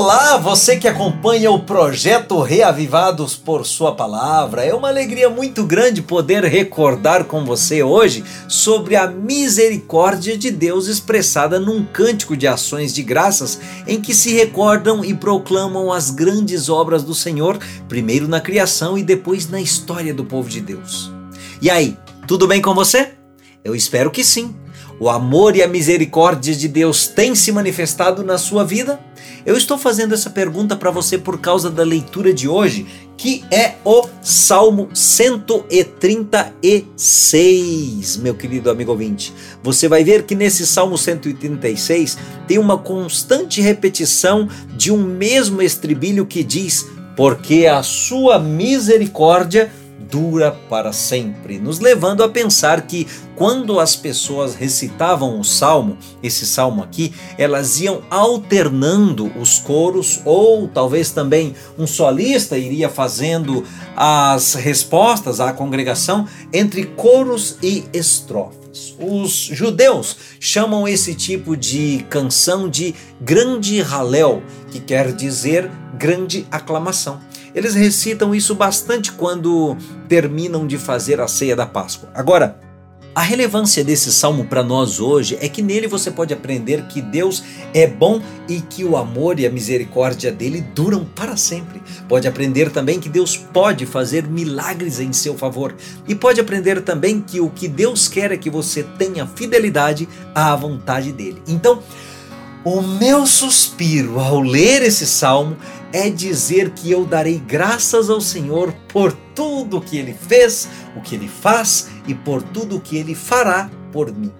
Olá, você que acompanha o projeto Reavivados por Sua Palavra. É uma alegria muito grande poder recordar com você hoje sobre a misericórdia de Deus expressada num cântico de ações de graças em que se recordam e proclamam as grandes obras do Senhor, primeiro na criação e depois na história do povo de Deus. E aí, tudo bem com você? Eu espero que sim. O amor e a misericórdia de Deus têm se manifestado na sua vida? Eu estou fazendo essa pergunta para você por causa da leitura de hoje, que é o Salmo 136, meu querido amigo ouvinte. Você vai ver que nesse Salmo 136 tem uma constante repetição de um mesmo estribilho que diz: Porque a sua misericórdia dura para sempre, nos levando a pensar que quando as pessoas recitavam o salmo, esse salmo aqui, elas iam alternando os coros, ou talvez também um solista iria fazendo as respostas à congregação entre coros e estrofes. Os judeus chamam esse tipo de canção de grande halel, que quer dizer grande aclamação. Eles recitam isso bastante quando terminam de fazer a ceia da Páscoa. Agora, a relevância desse salmo para nós hoje é que nele você pode aprender que Deus é bom e que o amor e a misericórdia dele duram para sempre. Pode aprender também que Deus pode fazer milagres em seu favor e pode aprender também que o que Deus quer é que você tenha fidelidade à vontade dele. Então, o meu suspiro ao ler esse salmo é dizer que eu darei graças ao Senhor por tudo o que ele fez, o que ele faz e por tudo o que ele fará por mim.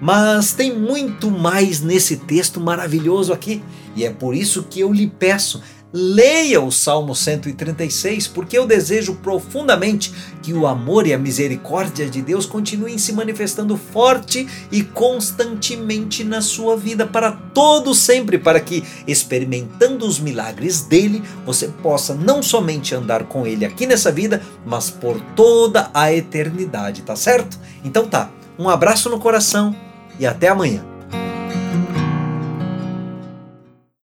Mas tem muito mais nesse texto maravilhoso aqui, e é por isso que eu lhe peço, Leia o Salmo 136, porque eu desejo profundamente que o amor e a misericórdia de Deus continuem se manifestando forte e constantemente na sua vida para todo sempre, para que experimentando os milagres dele, você possa não somente andar com ele aqui nessa vida, mas por toda a eternidade, tá certo? Então tá. Um abraço no coração e até amanhã.